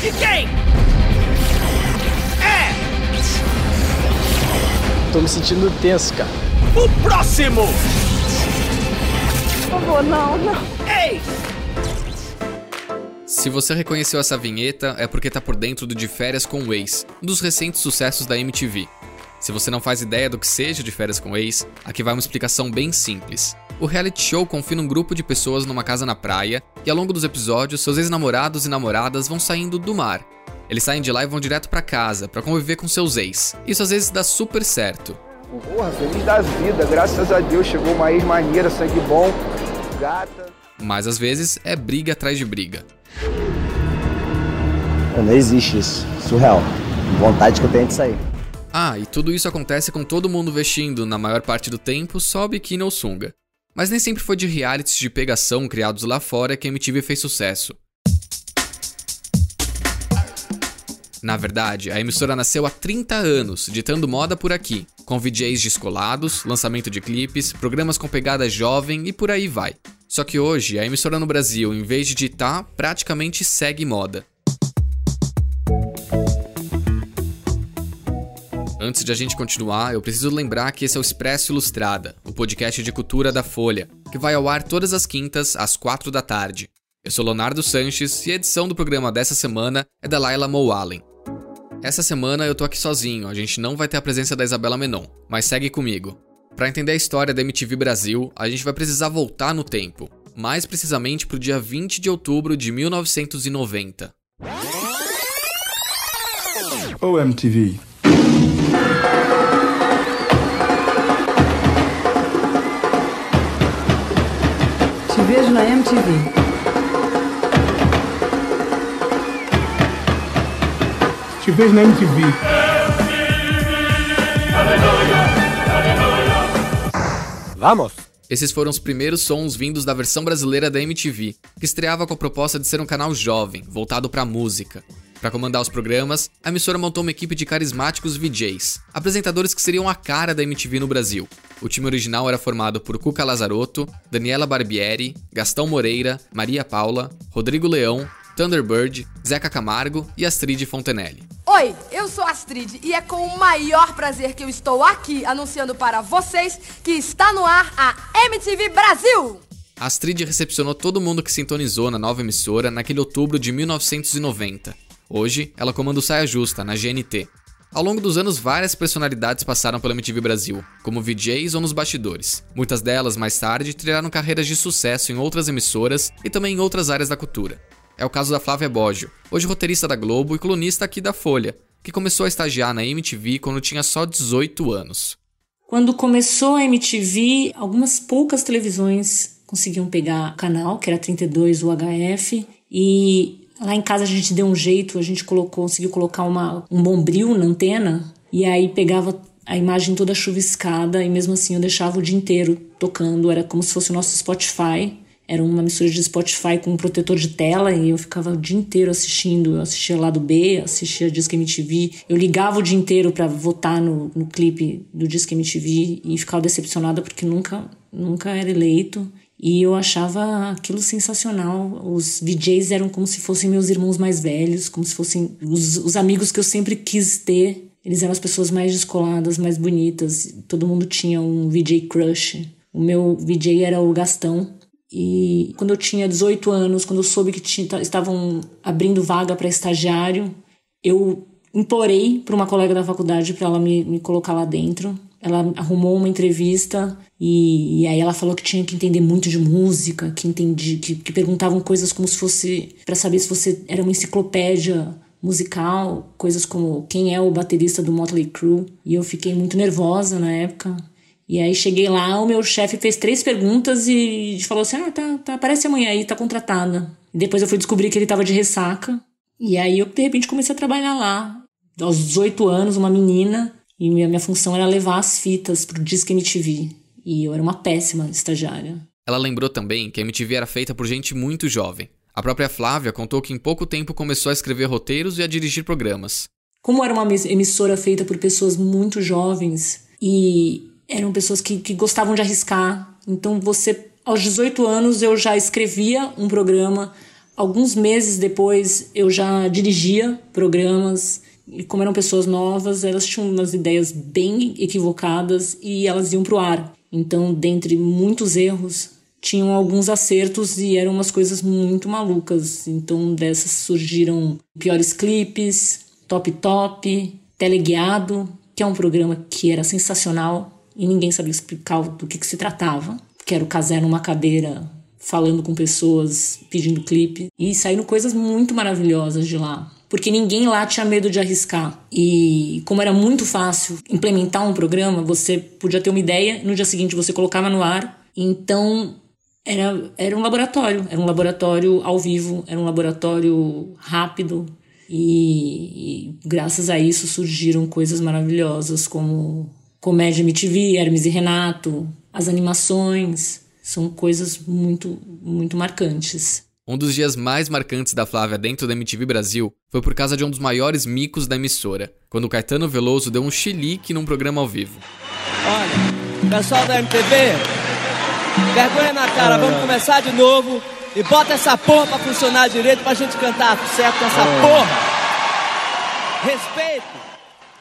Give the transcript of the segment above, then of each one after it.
De quem? É! Tô me sentindo tenso, cara. O próximo! Por favor, não, não. Ei! Se você reconheceu essa vinheta, é porque tá por dentro do De Férias com o Ex, um dos recentes sucessos da MTV. Se você não faz ideia do que seja De Férias com o Ex, aqui vai uma explicação bem simples. O reality show confina um grupo de pessoas numa casa na praia, e ao longo dos episódios, seus ex-namorados e namoradas vão saindo do mar. Eles saem de lá e vão direto para casa, para conviver com seus ex. Isso às vezes dá super certo. Porra, feliz da vida, graças a Deus chegou uma ex maneira, sangue bom, gata. Mas às vezes é briga atrás de briga. Não existe isso. Surreal. Vontade que eu tenho de sair. Ah, e tudo isso acontece com todo mundo vestindo, na maior parte do tempo, só biquíni ou sunga. Mas nem sempre foi de realities de pegação criados lá fora que a MTV fez sucesso. Na verdade, a emissora nasceu há 30 anos, ditando moda por aqui, com VJs descolados, lançamento de clipes, programas com pegada jovem e por aí vai. Só que hoje, a emissora no Brasil, em vez de ditar, praticamente segue moda. Antes de a gente continuar, eu preciso lembrar que esse é o Expresso Ilustrada, o podcast de cultura da Folha, que vai ao ar todas as quintas, às 4 da tarde. Eu sou Leonardo Sanches e a edição do programa dessa semana é da Laila Moalen. Essa semana eu tô aqui sozinho, a gente não vai ter a presença da Isabela Menon, mas segue comigo. Para entender a história da MTV Brasil, a gente vai precisar voltar no tempo, mais precisamente pro dia 20 de outubro de 1990. Oh vejo na MTV. Te vejo na MTV. Vamos? Esses foram os primeiros sons vindos da versão brasileira da MTV, que estreava com a proposta de ser um canal jovem, voltado para música. Para comandar os programas, a emissora montou uma equipe de carismáticos VJs, apresentadores que seriam a cara da MTV no Brasil. O time original era formado por Cuca Lazarotto, Daniela Barbieri, Gastão Moreira, Maria Paula, Rodrigo Leão, Thunderbird, Zeca Camargo e Astrid Fontenelle. Oi, eu sou Astrid e é com o maior prazer que eu estou aqui anunciando para vocês que está no ar a MTV Brasil! Astrid recepcionou todo mundo que sintonizou na nova emissora naquele outubro de 1990. Hoje, ela comanda o Saia Justa, na GNT. Ao longo dos anos, várias personalidades passaram pela MTV Brasil, como VJs ou nos bastidores. Muitas delas, mais tarde, trilharam carreiras de sucesso em outras emissoras e também em outras áreas da cultura. É o caso da Flávia Boggio, hoje roteirista da Globo e colunista aqui da Folha, que começou a estagiar na MTV quando tinha só 18 anos. Quando começou a MTV, algumas poucas televisões conseguiam pegar o canal, que era 32 UHF, e Lá em casa a gente deu um jeito, a gente colocou, conseguiu colocar uma, um bombril na antena e aí pegava a imagem toda chuviscada e mesmo assim eu deixava o dia inteiro tocando, era como se fosse o nosso Spotify. Era uma mistura de Spotify com um protetor de tela e eu ficava o dia inteiro assistindo. Eu assistia lado B, assistia Disque MTV. Eu ligava o dia inteiro para votar no, no clipe do Disque MTV e ficava decepcionada porque nunca, nunca era eleito. E eu achava aquilo sensacional. Os VJs eram como se fossem meus irmãos mais velhos, como se fossem os, os amigos que eu sempre quis ter. Eles eram as pessoas mais descoladas, mais bonitas. Todo mundo tinha um VJ crush. O meu VJ era o Gastão. E quando eu tinha 18 anos, quando eu soube que tinha, estavam abrindo vaga para estagiário, eu implorei para uma colega da faculdade para ela me, me colocar lá dentro. Ela arrumou uma entrevista e, e, aí ela falou que tinha que entender muito de música, que entendi, que, que perguntavam coisas como se fosse para saber se você era uma enciclopédia musical, coisas como quem é o baterista do Motley Crue. E eu fiquei muito nervosa na época. E aí cheguei lá, o meu chefe fez três perguntas e falou assim: "Ah, tá, tá, aparece amanhã aí, tá contratada". E depois eu fui descobrir que ele tava de ressaca. E aí eu de repente comecei a trabalhar lá. Aos 18 anos, uma menina, e minha, minha função era levar as fitas pro Disque MTV. E eu era uma péssima estagiária. Ela lembrou também que a MTV era feita por gente muito jovem. A própria Flávia contou que em pouco tempo começou a escrever roteiros e a dirigir programas. Como era uma emissora feita por pessoas muito jovens e eram pessoas que, que gostavam de arriscar, então você, aos 18 anos, eu já escrevia um programa alguns meses depois eu já dirigia programas e como eram pessoas novas, elas tinham umas ideias bem equivocadas e elas iam pro ar. Então, dentre muitos erros, tinham alguns acertos e eram umas coisas muito malucas. Então, dessas surgiram piores clipes, Top Top, Teleguiado, que é um programa que era sensacional e ninguém sabia explicar do que, que se tratava. Que era o Casé numa cadeira falando com pessoas, pedindo clipe. E saíram coisas muito maravilhosas de lá. Porque ninguém lá tinha medo de arriscar. E como era muito fácil implementar um programa, você podia ter uma ideia no dia seguinte você colocava no ar. Então era, era um laboratório. Era um laboratório ao vivo, era um laboratório rápido. E, e graças a isso surgiram coisas maravilhosas como Comédia MTV, Hermes e Renato, as animações. São coisas muito, muito marcantes. Um dos dias mais marcantes da Flávia dentro da MTV Brasil foi por causa de um dos maiores micos da emissora, quando o Caetano Veloso deu um chilique num programa ao vivo. Olha, pessoal da MTV, vergonha na cara, vamos começar de novo e bota essa porra pra funcionar direito pra gente cantar certo com essa porra. Respeito.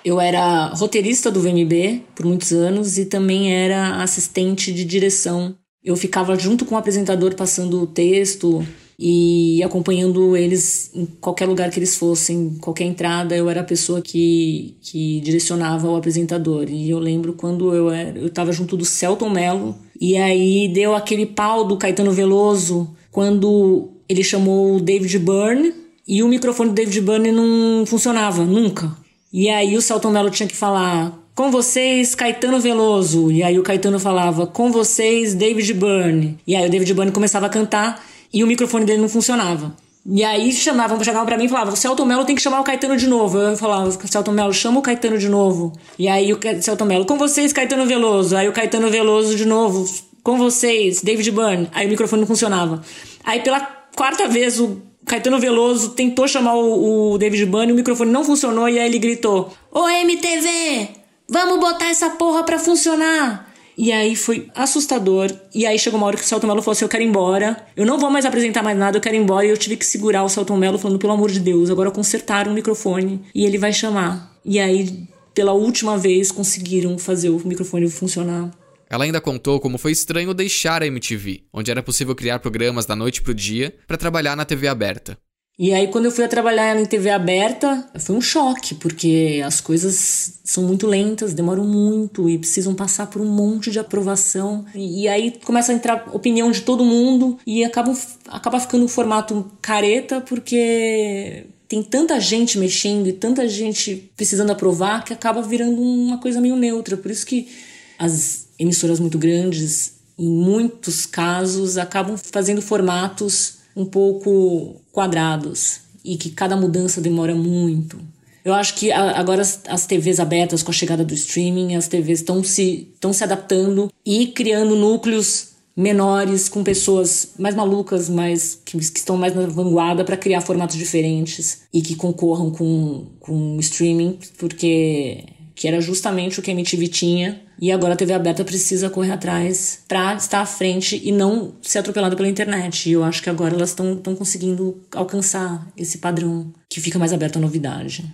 Eu era roteirista do VMB por muitos anos e também era assistente de direção. Eu ficava junto com o apresentador passando o texto e acompanhando eles em qualquer lugar que eles fossem, qualquer entrada, eu era a pessoa que, que direcionava o apresentador. E eu lembro quando eu era, eu estava junto do Celton Mello e aí deu aquele pau do Caetano Veloso quando ele chamou o David Byrne e o microfone do David Byrne não funcionava nunca. E aí o Celton Mello tinha que falar com vocês, Caetano Veloso. E aí o Caetano falava, com vocês, David Byrne. E aí o David Byrne começava a cantar e o microfone dele não funcionava. E aí chamavam, chegavam pra mim e falavam, Celton Mello tem que chamar o Caetano de novo. Eu falava, Celton Mello, chama o Caetano de novo. E aí o Celton Mello, com vocês, Caetano Veloso. Aí o Caetano Veloso de novo, com vocês, David Byrne. Aí o microfone não funcionava. Aí pela quarta vez o Caetano Veloso tentou chamar o, o David Byrne, o microfone não funcionou e aí ele gritou: Ô MTV, vamos botar essa porra pra funcionar. E aí foi assustador. E aí chegou uma hora que o Celton Mello falou assim: Eu quero ir embora. Eu não vou mais apresentar mais nada, eu quero ir embora. E eu tive que segurar o Celton Mello falando: Pelo amor de Deus, agora consertaram o microfone e ele vai chamar. E aí, pela última vez, conseguiram fazer o microfone funcionar. Ela ainda contou como foi estranho deixar a MTV, onde era possível criar programas da noite pro dia, para trabalhar na TV aberta. E aí, quando eu fui a trabalhar em TV aberta, foi um choque, porque as coisas são muito lentas, demoram muito e precisam passar por um monte de aprovação. E, aí começa a entrar opinião de todo mundo e acaba, acaba ficando um formato careta, porque tem tanta gente mexendo e tanta gente precisando aprovar que acaba virando uma coisa meio neutra. Por isso que as emissoras muito grandes, em muitos casos, acabam fazendo formatos um pouco quadrados e que cada mudança demora muito. Eu acho que agora as, TVs abertas com a chegada do streaming, as TVs estão se, se adaptando e criando núcleos menores com pessoas mais malucas, mais que, que estão mais na vanguarda para criar formatos diferentes e que concorram com com streaming, porque que era justamente o que a MTV tinha e agora a TV aberta precisa correr atrás para estar à frente e não ser atropelada pela internet. E eu acho que agora elas estão conseguindo alcançar esse padrão que fica mais aberto à novidade.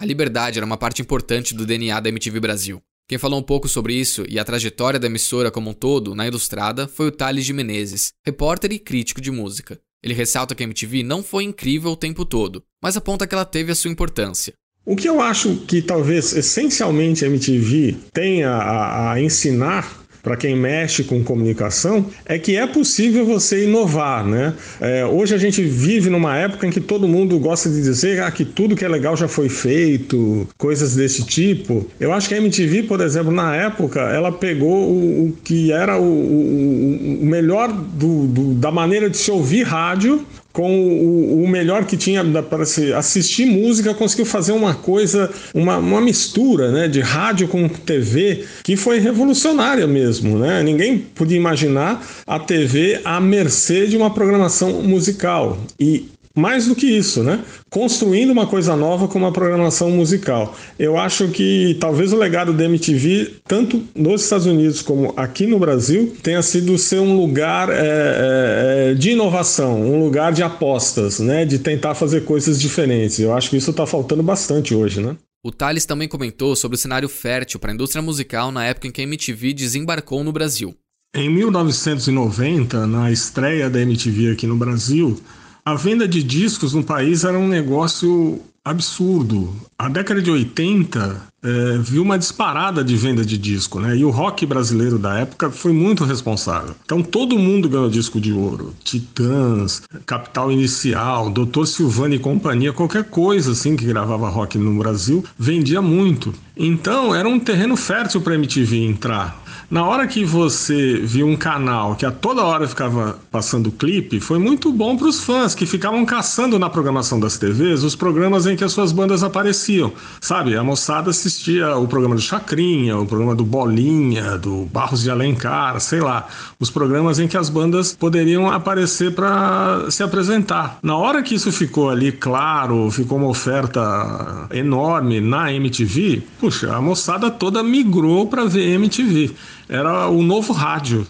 A liberdade era uma parte importante do DNA da MTV Brasil. Quem falou um pouco sobre isso e a trajetória da emissora como um todo na Ilustrada foi o Thales de Menezes, repórter e crítico de música. Ele ressalta que a MTV não foi incrível o tempo todo, mas aponta que ela teve a sua importância. O que eu acho que talvez essencialmente a MTV tenha a, a ensinar para quem mexe com comunicação é que é possível você inovar, né? É, hoje a gente vive numa época em que todo mundo gosta de dizer ah, que tudo que é legal já foi feito, coisas desse tipo. Eu acho que a MTV, por exemplo, na época, ela pegou o, o que era o, o, o melhor do, do, da maneira de se ouvir rádio com o, o melhor que tinha para se assistir música, conseguiu fazer uma coisa, uma, uma mistura né, de rádio com TV que foi revolucionária mesmo. Né? Ninguém podia imaginar a TV à mercê de uma programação musical. E mais do que isso, né? Construindo uma coisa nova com uma programação musical. Eu acho que talvez o legado da MTV, tanto nos Estados Unidos como aqui no Brasil, tenha sido ser um lugar é, é, de inovação, um lugar de apostas, né? De tentar fazer coisas diferentes. Eu acho que isso está faltando bastante hoje, né? O Thales também comentou sobre o cenário fértil para a indústria musical na época em que a MTV desembarcou no Brasil. Em 1990, na estreia da MTV aqui no Brasil, a venda de discos no país era um negócio absurdo. A década de 80 é, viu uma disparada de venda de disco, né? E o rock brasileiro da época foi muito responsável. Então todo mundo ganhou disco de ouro. Titãs, Capital Inicial, Doutor Silvano e companhia, qualquer coisa assim que gravava rock no Brasil vendia muito. Então era um terreno fértil para MTV entrar. Na hora que você viu um canal que a toda hora ficava passando clipe, foi muito bom para os fãs que ficavam caçando na programação das TVs os programas em que as suas bandas apareciam. Sabe, a moçada assistia o programa do Chacrinha, o programa do Bolinha, do Barros de Alencar, sei lá, os programas em que as bandas poderiam aparecer para se apresentar. Na hora que isso ficou ali claro, ficou uma oferta enorme na MTV, puxa, a moçada toda migrou para ver MTV era o novo rádio.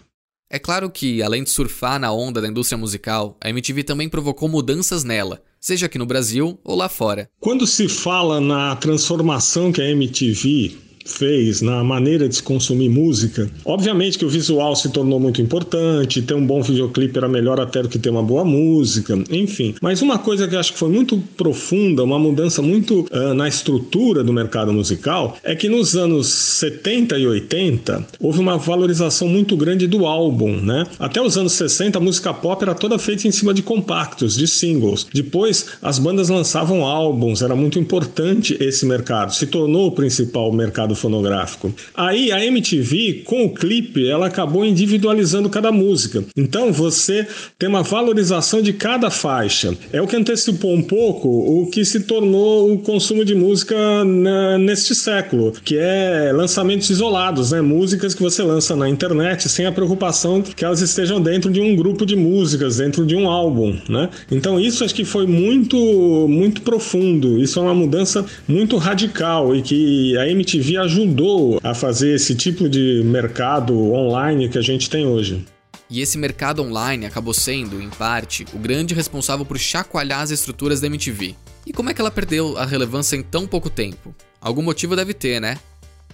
É claro que, além de surfar na onda da indústria musical, a MTV também provocou mudanças nela, seja aqui no Brasil ou lá fora. Quando se fala na transformação que a MTV fez na maneira de se consumir música. Obviamente que o visual se tornou muito importante, ter um bom videoclipe era melhor até do que ter uma boa música, enfim. Mas uma coisa que eu acho que foi muito profunda, uma mudança muito uh, na estrutura do mercado musical, é que nos anos 70 e 80 houve uma valorização muito grande do álbum, né? Até os anos 60 a música pop era toda feita em cima de compactos, de singles. Depois as bandas lançavam álbuns, era muito importante esse mercado, se tornou o principal mercado fonográfico. Aí a MTV, com o clipe, ela acabou individualizando cada música. Então você tem uma valorização de cada faixa. É o que antecipou um pouco o que se tornou o consumo de música neste século, que é lançamentos isolados, né? Músicas que você lança na internet sem a preocupação que elas estejam dentro de um grupo de músicas, dentro de um álbum, né? Então isso acho que foi muito muito profundo. Isso é uma mudança muito radical e que a MTV ajudou a fazer esse tipo de mercado online que a gente tem hoje. E esse mercado online acabou sendo, em parte, o grande responsável por chacoalhar as estruturas da MTV. E como é que ela perdeu a relevância em tão pouco tempo? Algum motivo deve ter, né?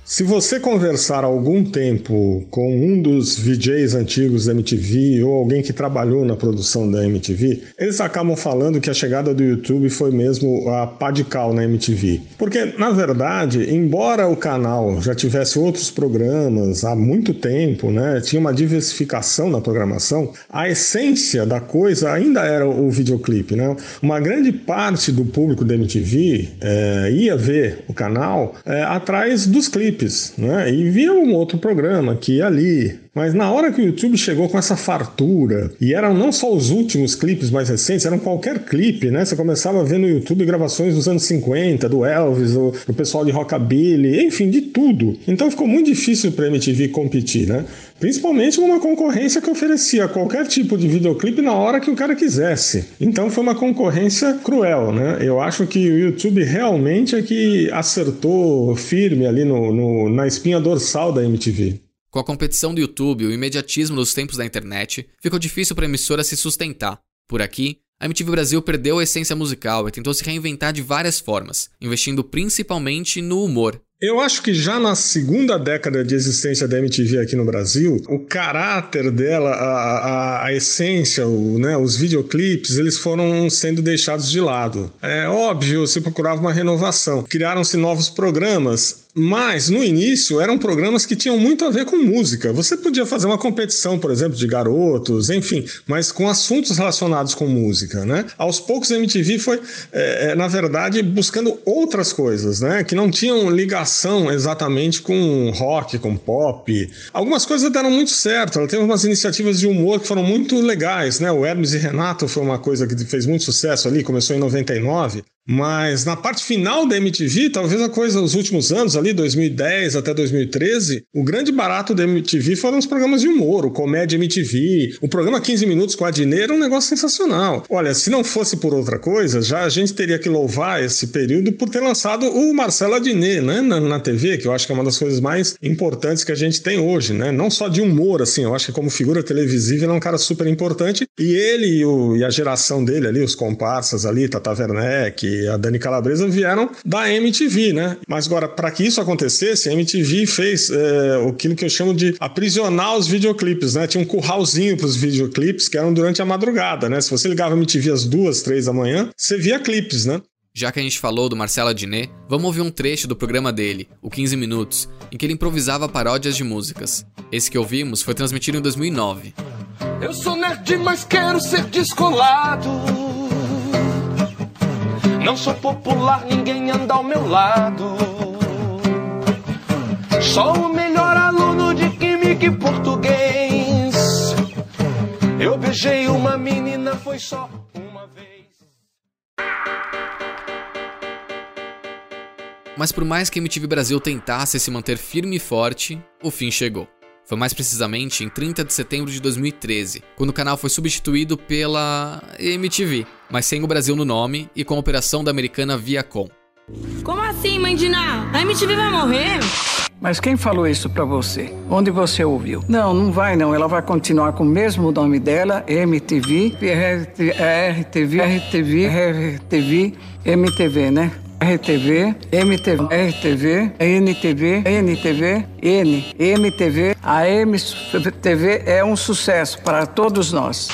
Se você conversar algum tempo com um dos VJs antigos da MTV ou alguém que trabalhou na produção da MTV, eles acabam falando que a chegada do YouTube foi mesmo a pá de cal na MTV. Porque, na verdade, embora o canal já tivesse outros programas há muito tempo, né, tinha uma diversificação na programação, a essência da coisa ainda era o videoclipe. Né? Uma grande parte do público da MTV é, ia ver o canal é, atrás dos clipes clipes, né? E via um outro programa que ia ali. Mas na hora que o YouTube chegou com essa fartura, e eram não só os últimos clipes mais recentes, eram qualquer clipe, né? Você começava a ver no YouTube gravações dos anos 50, do Elvis, do, do pessoal de rockabilly, enfim, de tudo. Então ficou muito difícil para a MTV competir, né? Principalmente com uma concorrência que oferecia qualquer tipo de videoclipe na hora que o cara quisesse. Então foi uma concorrência cruel, né? Eu acho que o YouTube realmente é que acertou firme ali no, no na espinha dorsal da MTV. Com a competição do YouTube e o imediatismo dos tempos da internet, ficou difícil para a emissora se sustentar. Por aqui, a MTV Brasil perdeu a essência musical e tentou se reinventar de várias formas, investindo principalmente no humor, eu acho que já na segunda década de existência da MTV aqui no Brasil, o caráter dela, a, a, a essência, o, né, os videoclipes, eles foram sendo deixados de lado. É óbvio, se procurava uma renovação. Criaram-se novos programas, mas no início eram programas que tinham muito a ver com música. Você podia fazer uma competição, por exemplo, de garotos, enfim, mas com assuntos relacionados com música, né? Aos poucos a MTV foi, é, é, na verdade, buscando outras coisas, né? Que não tinham ligação exatamente com rock, com pop. Algumas coisas deram muito certo. Ela teve umas iniciativas de humor que foram muito legais, né? O Hermes e Renato foi uma coisa que fez muito sucesso ali, começou em 99. Mas na parte final da MTV, talvez a coisa, os últimos anos, ali, 2010 até 2013, o grande barato da MTV foram os programas de humor, o Comédia MTV, o programa 15 Minutos com a Dineira, um negócio sensacional. Olha, se não fosse por outra coisa, já a gente teria que louvar esse período por ter lançado o Marcelo Adnet, né, na, na TV, que eu acho que é uma das coisas mais importantes que a gente tem hoje, né? Não só de humor, assim, eu acho que como figura televisiva ele é um cara super importante. E ele e, o, e a geração dele ali, os comparsas ali, Tata Werneck, e a Dani Calabresa vieram da MTV, né? Mas agora, para que isso acontecesse, a MTV fez é, aquilo que eu chamo de aprisionar os videoclipes, né? Tinha um curralzinho para os videoclipes que eram durante a madrugada, né? Se você ligava a MTV às duas, três da manhã, você via clipes, né? Já que a gente falou do Marcelo Adnet, vamos ouvir um trecho do programa dele, o 15 Minutos, em que ele improvisava paródias de músicas. Esse que ouvimos foi transmitido em 2009. Eu sou nerd, mas quero ser descolado. Não sou popular, ninguém anda ao meu lado. Sou o melhor aluno de química e português. Eu beijei uma menina, foi só uma vez. Mas por mais que a MTV Brasil tentasse se manter firme e forte, o fim chegou. Foi mais precisamente em 30 de setembro de 2013, quando o canal foi substituído pela MTV, mas sem o Brasil no nome e com a operação da americana Viacom. Como assim, mãe de Ná? A MTV vai morrer? Mas quem falou isso para você? Onde você ouviu? Não, não vai não. Ela vai continuar com o mesmo nome dela, MTV, RTV, RTV, RTV, MTV, né? RTV, MTV, RTV, NTV, NTV, N, MTV. A MTV é um sucesso para todos nós.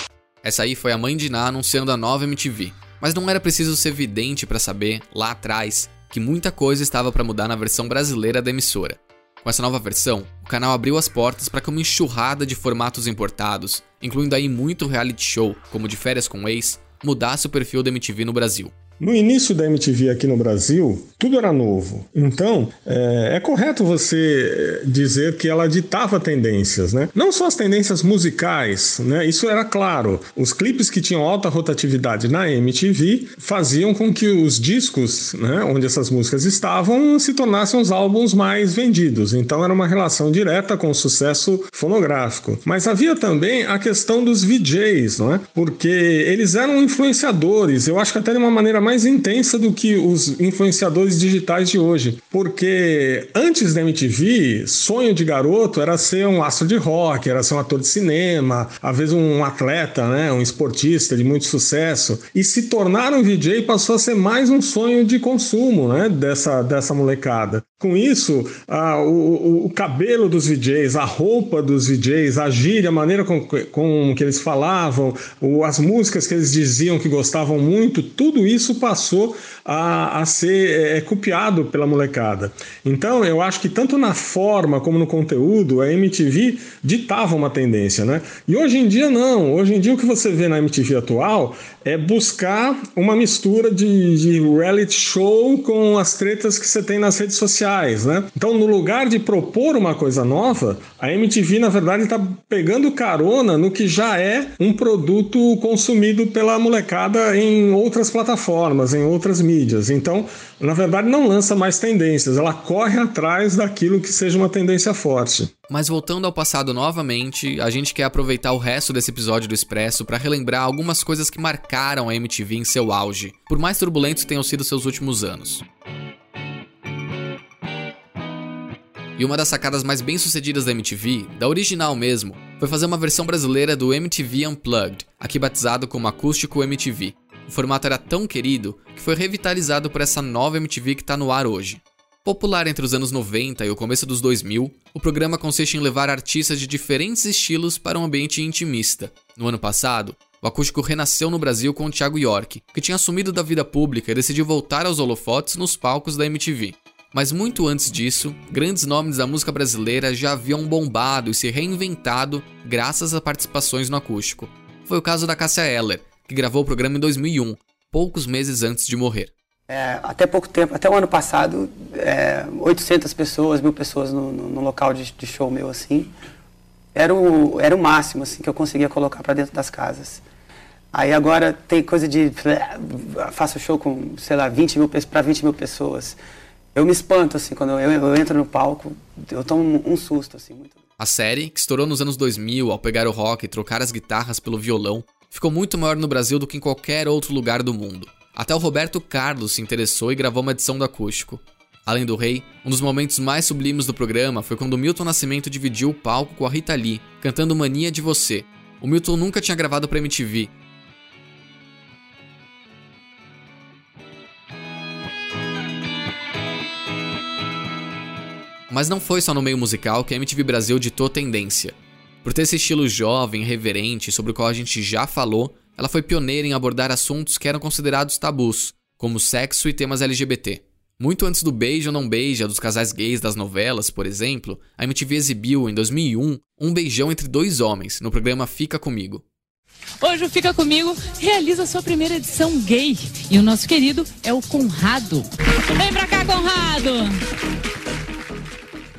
Essa aí foi a mãe de Ná anunciando a nova MTV. Mas não era preciso ser vidente para saber, lá atrás, que muita coisa estava para mudar na versão brasileira da emissora. Com essa nova versão, o canal abriu as portas para que uma enxurrada de formatos importados, incluindo aí muito reality show, como de férias com ex, mudasse o perfil da MTV no Brasil. No início da MTV aqui no Brasil, tudo era novo. Então, é, é, correto você dizer que ela ditava tendências, né? Não só as tendências musicais, né? Isso era claro. Os clipes que tinham alta rotatividade na MTV faziam com que os discos, né, onde essas músicas estavam, se tornassem os álbuns mais vendidos. Então, era uma relação direta com o sucesso fonográfico. Mas havia também a questão dos VJs, não é? Porque eles eram influenciadores. Eu acho que até de uma maneira mais mais intensa do que os influenciadores digitais de hoje. Porque antes da MTV, sonho de garoto era ser um astro de rock, era ser um ator de cinema, às vezes um atleta, né, um esportista de muito sucesso. E se tornar um VJ passou a ser mais um sonho de consumo né, dessa, dessa molecada. Com isso, a, o, o, cabelo dos VJs, a roupa dos VJs, a gíria, a maneira com, com que eles falavam, o, as músicas que eles diziam que gostavam muito, tudo isso passou a, a ser é, é, copiado pela molecada. Então, eu acho que tanto na forma como no conteúdo, a MTV ditava uma tendência, né? E hoje em dia, não. Hoje em dia, o que você vê na MTV atual é buscar uma mistura de, de reality show com as tretas que você tem nas redes sociais, né? Então, no lugar de propor uma coisa nova, a MTV, na verdade, está pegando carona no que já é um produto consumido pela molecada em outras plataformas, em outras mídias. Então, na verdade, não lança mais tendências, ela corre atrás daquilo que seja uma tendência forte. Mas voltando ao passado novamente, a gente quer aproveitar o resto desse episódio do Expresso para relembrar algumas coisas que marcaram a MTV em seu auge, por mais turbulentos tenham sido seus últimos anos. E uma das sacadas mais bem-sucedidas da MTV, da original mesmo, foi fazer uma versão brasileira do MTV Unplugged, aqui batizado como Acústico MTV. O formato era tão querido que foi revitalizado por essa nova MTV que está no ar hoje. Popular entre os anos 90 e o começo dos 2000, o programa consiste em levar artistas de diferentes estilos para um ambiente intimista. No ano passado, o acústico renasceu no Brasil com o Thiago York, que tinha assumido da vida pública e decidiu voltar aos holofotes nos palcos da MTV. Mas muito antes disso, grandes nomes da música brasileira já haviam bombado e se reinventado graças a participações no acústico. Foi o caso da Cássia Eller, que gravou o programa em 2001, poucos meses antes de morrer. É, até pouco tempo, até o ano passado, é, 800 pessoas, mil pessoas no, no, no local de, de, show meu, assim, era o, era o máximo assim, que eu conseguia colocar para dentro das casas. Aí agora tem coisa de. Faço show com, sei lá, 20 mil para 20 mil pessoas. Eu me espanto, assim, quando eu, eu entro no palco, eu tomo um susto, assim, muito. A série, que estourou nos anos 2000 ao pegar o rock e trocar as guitarras pelo violão, ficou muito maior no Brasil do que em qualquer outro lugar do mundo. Até o Roberto Carlos se interessou e gravou uma edição do acústico. Além do rei, um dos momentos mais sublimes do programa foi quando Milton Nascimento dividiu o palco com a Rita Lee, cantando Mania de Você. O Milton nunca tinha gravado para MTV, Mas não foi só no meio musical que a MTV Brasil ditou tendência. Por ter esse estilo jovem, reverente, sobre o qual a gente já falou, ela foi pioneira em abordar assuntos que eram considerados tabus, como sexo e temas LGBT. Muito antes do beijo ou não beija dos casais gays das novelas, por exemplo, a MTV exibiu, em 2001, um beijão entre dois homens no programa Fica Comigo. Hoje o Fica Comigo realiza sua primeira edição gay e o nosso querido é o Conrado. Vem pra cá, Conrado!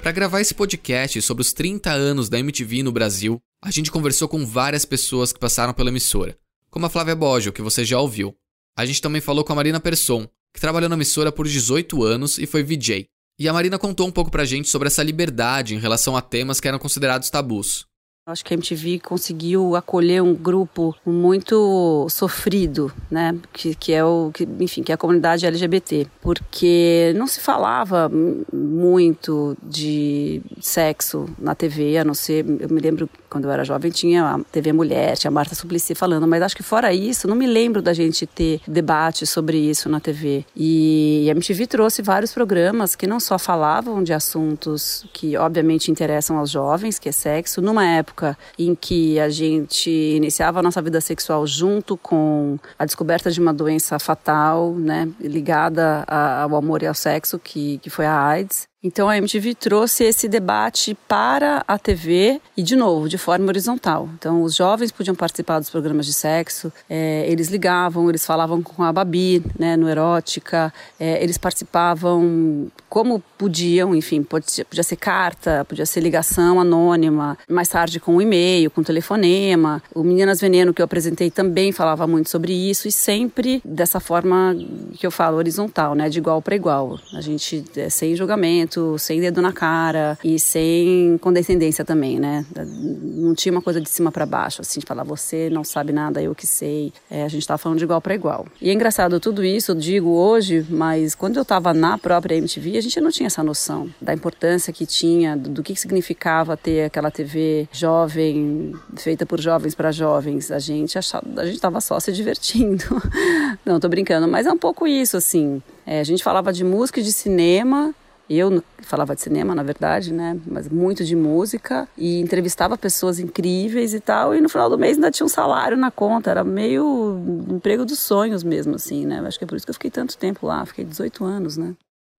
Para gravar esse podcast sobre os 30 anos da MTV no Brasil, a gente conversou com várias pessoas que passaram pela emissora, como a Flávia Boggio, que você já ouviu. A gente também falou com a Marina Persson, que trabalhou na emissora por 18 anos e foi VJ. E a Marina contou um pouco pra gente sobre essa liberdade em relação a temas que eram considerados tabus. Acho que a MTV conseguiu acolher um grupo muito sofrido, né? Que, que é o, que, enfim, que é a comunidade LGBT, porque não se falava muito de sexo na TV, a não ser, eu me lembro quando eu era jovem tinha a TV Mulher, tinha a Marta Suplicy falando, mas acho que fora isso, não me lembro da gente ter debate sobre isso na TV. E a MTV trouxe vários programas que não só falavam de assuntos que obviamente interessam aos jovens, que é sexo, numa época em que a gente iniciava a nossa vida sexual junto com a descoberta de uma doença fatal, né, ligada ao amor e ao sexo, que, que foi a AIDS. Então a MTV trouxe esse debate para a TV e, de novo, de forma horizontal. Então os jovens podiam participar dos programas de sexo, é, eles ligavam, eles falavam com a Babi, né, no Erótica, é, eles participavam como podiam, enfim, podia, podia ser carta, podia ser ligação anônima, mais tarde com um e-mail, com um telefonema. O Meninas Veneno que eu apresentei também falava muito sobre isso e sempre dessa forma que eu falo, horizontal, né, de igual para igual. A gente, é, sem julgamento, sem dedo na cara e sem condescendência também, né? Não tinha uma coisa de cima para baixo, assim, de falar você não sabe nada, eu que sei. É, a gente tava falando de igual para igual. E é engraçado tudo isso, eu digo hoje, mas quando eu tava na própria MTV, a gente não tinha essa noção da importância que tinha, do que significava ter aquela TV jovem, feita por jovens para jovens. A gente achava, a gente tava só se divertindo. não, tô brincando, mas é um pouco isso, assim. É, a gente falava de música e de cinema eu falava de cinema, na verdade, né? Mas muito de música e entrevistava pessoas incríveis e tal. E no final do mês ainda tinha um salário na conta. Era meio emprego dos sonhos mesmo, assim, né? Acho que é por isso que eu fiquei tanto tempo lá. Fiquei 18 anos, né?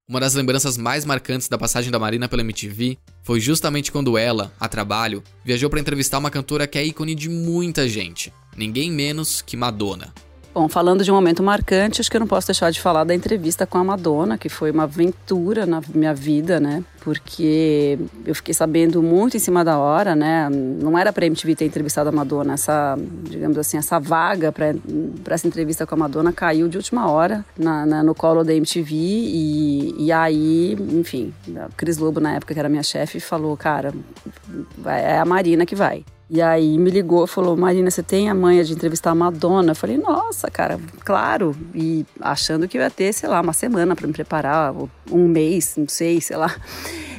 Uma das lembranças mais marcantes da passagem da Marina pela MTV foi justamente quando ela, a trabalho, viajou para entrevistar uma cantora que é ícone de muita gente, ninguém menos que Madonna. Bom, falando de um momento marcante, acho que eu não posso deixar de falar da entrevista com a Madonna, que foi uma aventura na minha vida, né? Porque eu fiquei sabendo muito em cima da hora, né? Não era para MTV ter entrevistado a Madonna, essa, digamos assim, essa vaga para essa entrevista com a Madonna caiu de última hora na, na, no colo da MTV e, e aí, enfim, a Cris Lobo, na época que era minha chefe, falou, cara, é a Marina que vai. E aí me ligou, falou: Marina, você tem a manha de entrevistar a Madonna? Eu falei: Nossa, cara, claro. E achando que ia ter, sei lá, uma semana para me preparar, um mês, não sei, sei lá.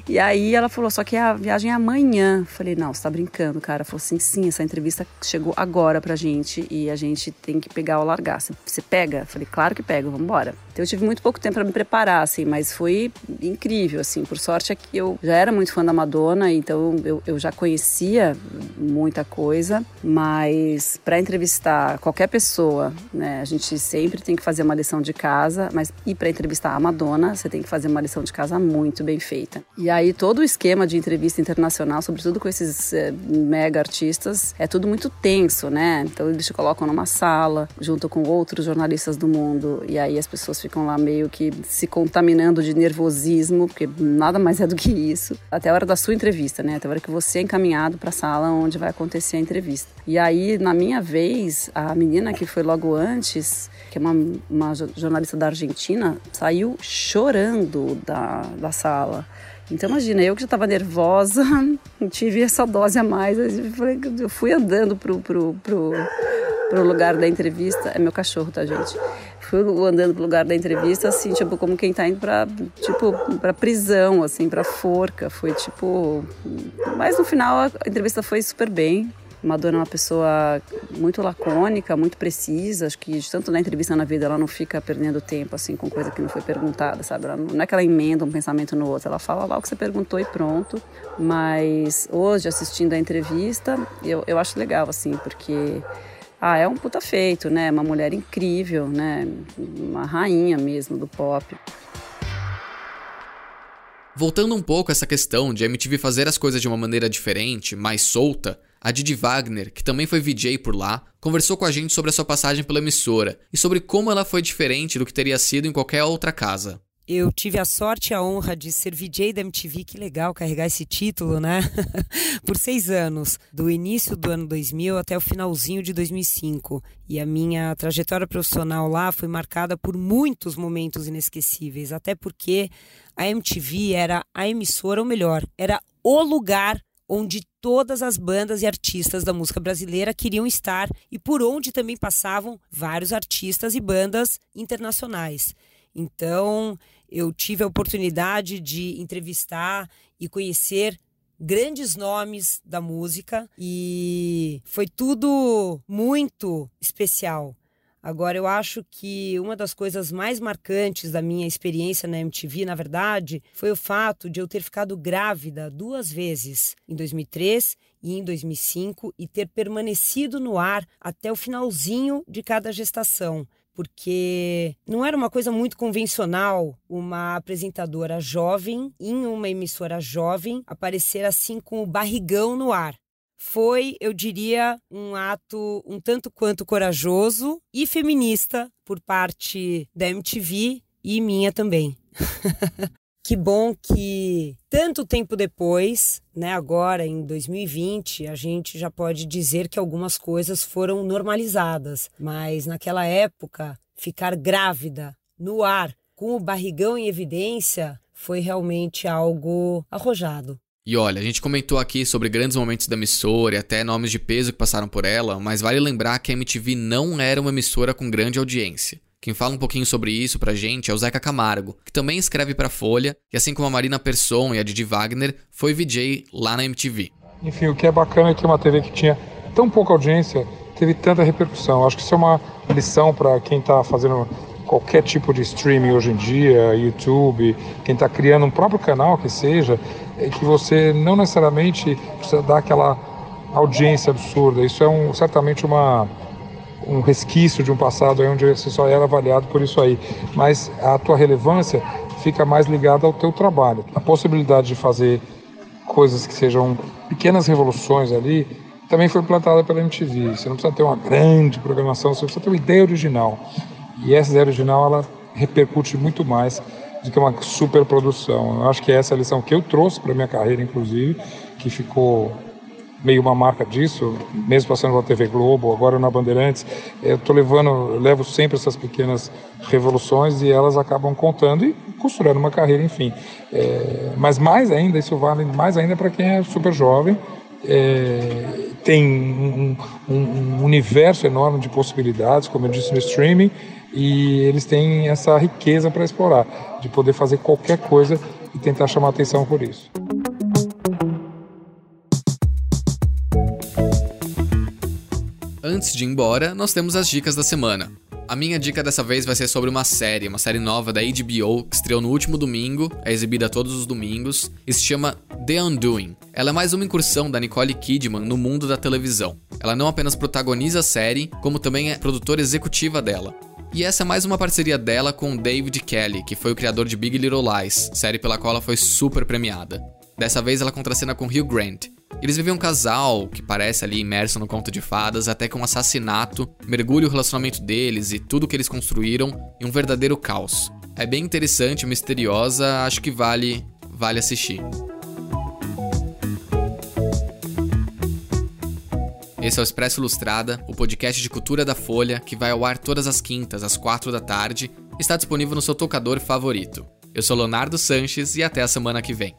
E aí ela falou, só que a viagem é amanhã. Falei, não, você tá brincando, cara. Falou assim, sim, essa entrevista chegou agora pra gente e a gente tem que pegar ou largar. Você pega? Falei, claro que pego, vamos embora. Então eu tive muito pouco tempo para me preparar, assim, mas foi incrível, assim. Por sorte é que eu já era muito fã da Madonna, então eu, eu já conhecia muita coisa, mas para entrevistar qualquer pessoa, né, a gente sempre tem que fazer uma lição de casa, mas e para entrevistar a Madonna, você tem que fazer uma lição de casa muito bem feita. E aí todo o esquema de entrevista internacional, sobretudo com esses é, mega artistas, é tudo muito tenso, né? Então eles te colocam numa sala junto com outros jornalistas do mundo e aí as pessoas ficam lá meio que se contaminando de nervosismo, porque nada mais é do que isso, até a hora da sua entrevista, né? Até a hora que você é encaminhado para a sala onde vai acontecer a entrevista. E aí, na minha vez, a menina que foi logo antes, que é uma, uma jornalista da Argentina, saiu chorando da, da sala. Então imagina, eu que já estava nervosa, tive essa dose a mais, eu fui andando pro, pro, pro, pro lugar da entrevista, é meu cachorro, tá gente? Fui andando pro lugar da entrevista, assim, tipo, como quem tá indo pra, tipo, pra prisão, assim, pra forca, foi tipo... Mas no final a entrevista foi super bem, Madonna é uma pessoa muito lacônica, muito precisa. Acho que tanto na entrevista na vida ela não fica perdendo tempo assim com coisa que não foi perguntada, sabe? Ela não é que ela emenda um pensamento no outro, ela fala lá o que você perguntou e pronto. Mas hoje, assistindo a entrevista, eu, eu acho legal, assim, porque ah, é um puta feito, né? Uma mulher incrível, né? Uma rainha mesmo do pop. Voltando um pouco a essa questão de a MTV fazer as coisas de uma maneira diferente, mais solta, a Didi Wagner, que também foi VJ por lá, conversou com a gente sobre a sua passagem pela emissora e sobre como ela foi diferente do que teria sido em qualquer outra casa. Eu tive a sorte e a honra de ser VJ da MTV, que legal carregar esse título, né? Por seis anos, do início do ano 2000 até o finalzinho de 2005. E a minha trajetória profissional lá foi marcada por muitos momentos inesquecíveis, até porque a MTV era a emissora, ou melhor, era o lugar onde todas as bandas e artistas da música brasileira queriam estar e por onde também passavam vários artistas e bandas internacionais. Então, eu tive a oportunidade de entrevistar e conhecer grandes nomes da música e foi tudo muito especial. Agora, eu acho que uma das coisas mais marcantes da minha experiência na MTV, na verdade, foi o fato de eu ter ficado grávida duas vezes, em 2003 e em 2005, e ter permanecido no ar até o finalzinho de cada gestação. Porque não era uma coisa muito convencional uma apresentadora jovem em uma emissora jovem aparecer assim com o barrigão no ar foi, eu diria, um ato um tanto quanto corajoso e feminista por parte da MTV e minha também. que bom que tanto tempo depois, né, agora em 2020, a gente já pode dizer que algumas coisas foram normalizadas, mas naquela época, ficar grávida no ar com o barrigão em evidência foi realmente algo arrojado. E olha, a gente comentou aqui sobre grandes momentos da emissora e até nomes de peso que passaram por ela, mas vale lembrar que a MTV não era uma emissora com grande audiência. Quem fala um pouquinho sobre isso pra gente é o Zeca Camargo, que também escreve pra Folha, e assim como a Marina Persson e a Didi Wagner, foi VJ lá na MTV. Enfim, o que é bacana é que uma TV que tinha tão pouca audiência teve tanta repercussão. Acho que isso é uma lição para quem está fazendo qualquer tipo de streaming hoje em dia, YouTube, quem está criando um próprio canal que seja, é que você não necessariamente precisa dar aquela audiência absurda. Isso é um, certamente uma, um resquício de um passado onde você só era avaliado por isso aí. Mas a tua relevância fica mais ligada ao teu trabalho. A possibilidade de fazer coisas que sejam pequenas revoluções ali também foi plantada pela MTV. Você não precisa ter uma grande programação, você precisa ter uma ideia original. E essa ideia original ela repercute muito mais do que uma superprodução. Eu acho que essa é a lição que eu trouxe para minha carreira, inclusive, que ficou meio uma marca disso, mesmo passando na TV Globo, agora na Bandeirantes, eu tô levando, eu levo sempre essas pequenas revoluções e elas acabam contando e costurando uma carreira, enfim. É, mas mais ainda, isso vale mais ainda para quem é super jovem, é, tem um, um, um universo enorme de possibilidades, como eu disse no streaming, e eles têm essa riqueza para explorar, de poder fazer qualquer coisa e tentar chamar atenção por isso. Antes de ir embora, nós temos as dicas da semana. A minha dica dessa vez vai ser sobre uma série, uma série nova da HBO que estreou no último domingo, é exibida todos os domingos e se chama The Undoing. Ela é mais uma incursão da Nicole Kidman no mundo da televisão. Ela não apenas protagoniza a série, como também é produtora executiva dela. E essa é mais uma parceria dela com David Kelly, que foi o criador de Big Little Lies, série pela qual ela foi super premiada. Dessa vez ela contracena com Hugh Grant. Eles vivem um casal que parece ali imerso no conto de fadas, até que um assassinato mergulha o relacionamento deles e tudo que eles construíram em um verdadeiro caos. É bem interessante, misteriosa, acho que vale, vale assistir. Esse é o Expresso Ilustrada, o podcast de cultura da Folha, que vai ao ar todas as quintas, às quatro da tarde, está disponível no seu tocador favorito. Eu sou Leonardo Sanches e até a semana que vem.